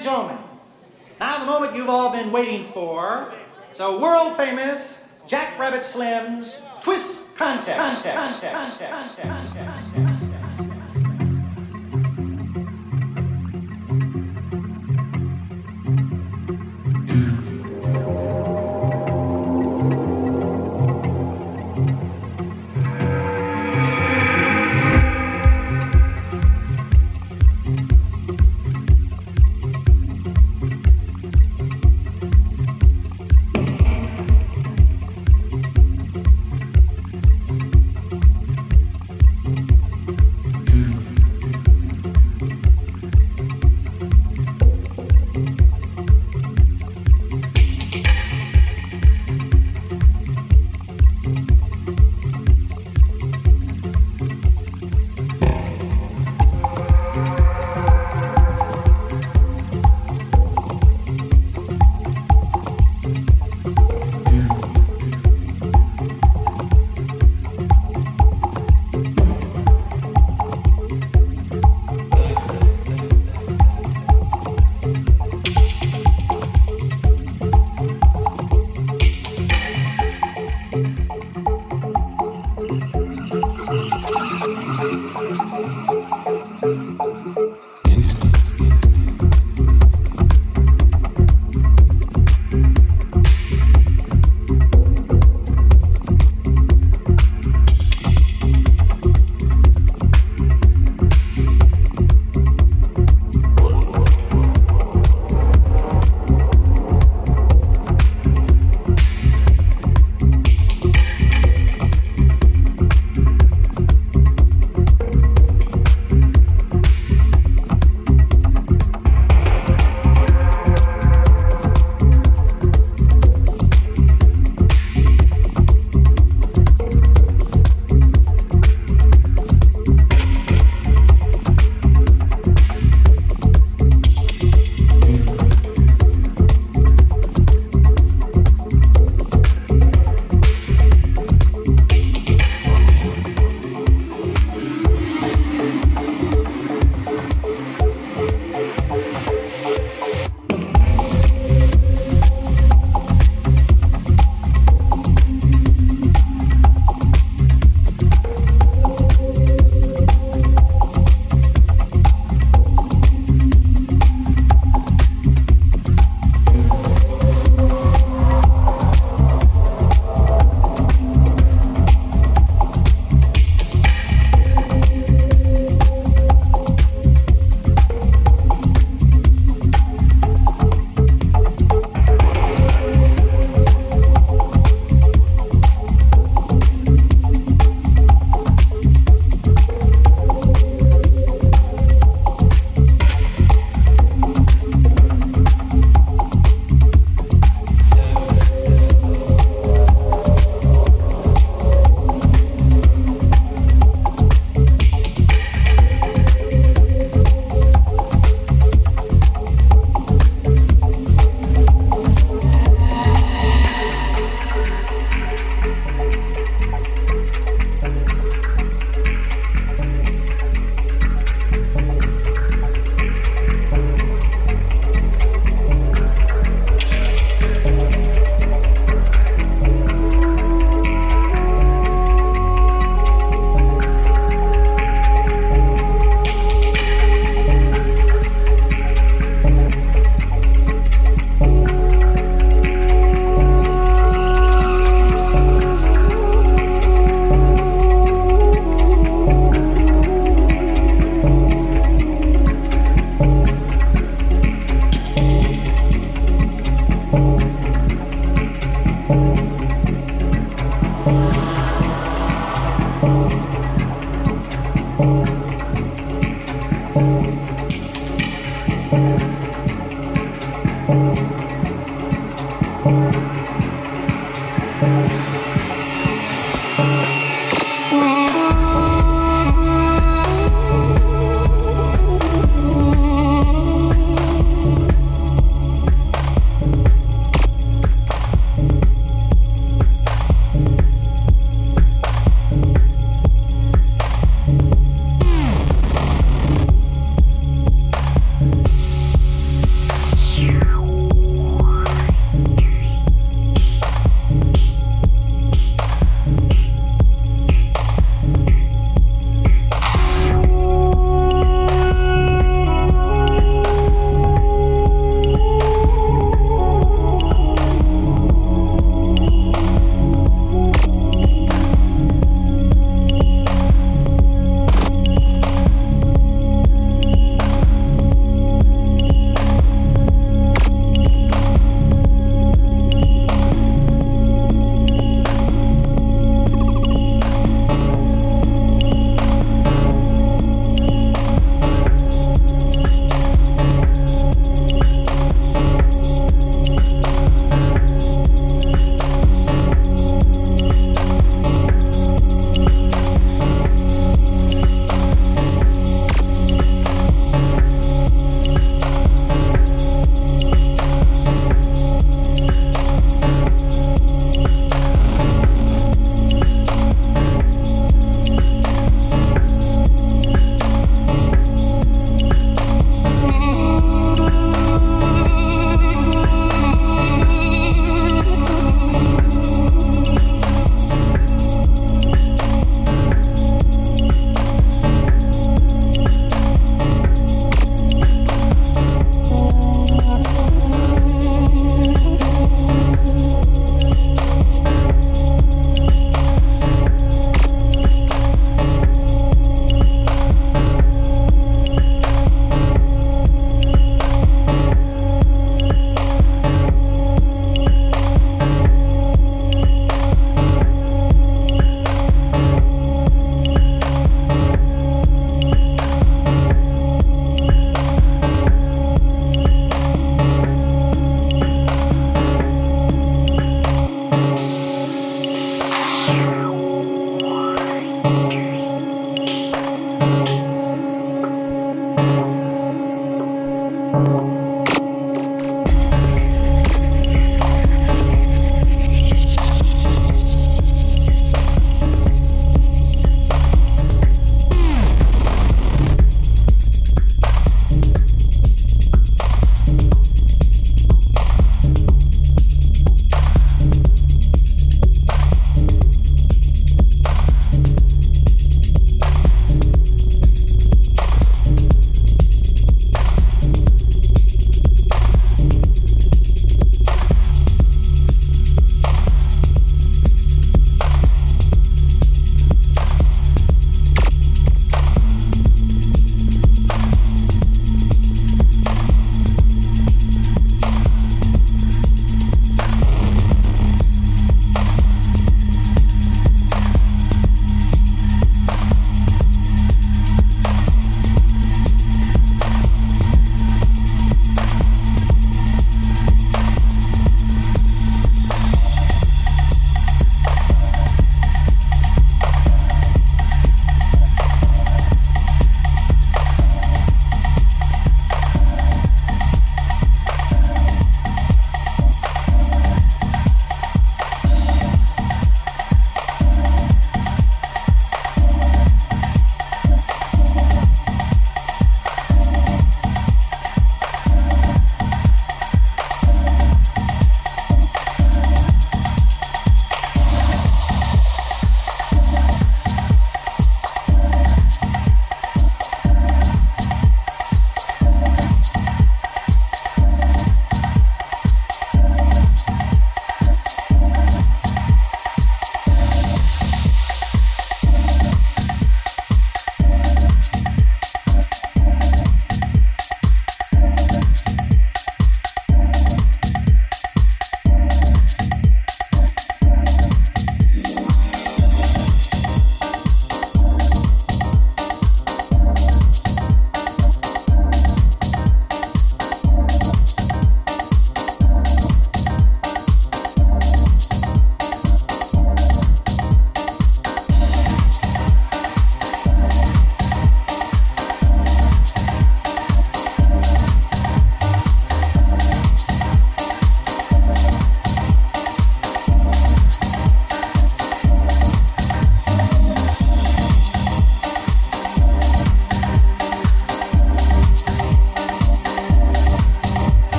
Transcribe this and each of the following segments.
gentlemen, now the moment you've all been waiting for. So world famous Jack Rabbit Slim's Twist Contest. contest, contest, contest, contest let me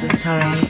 tell you the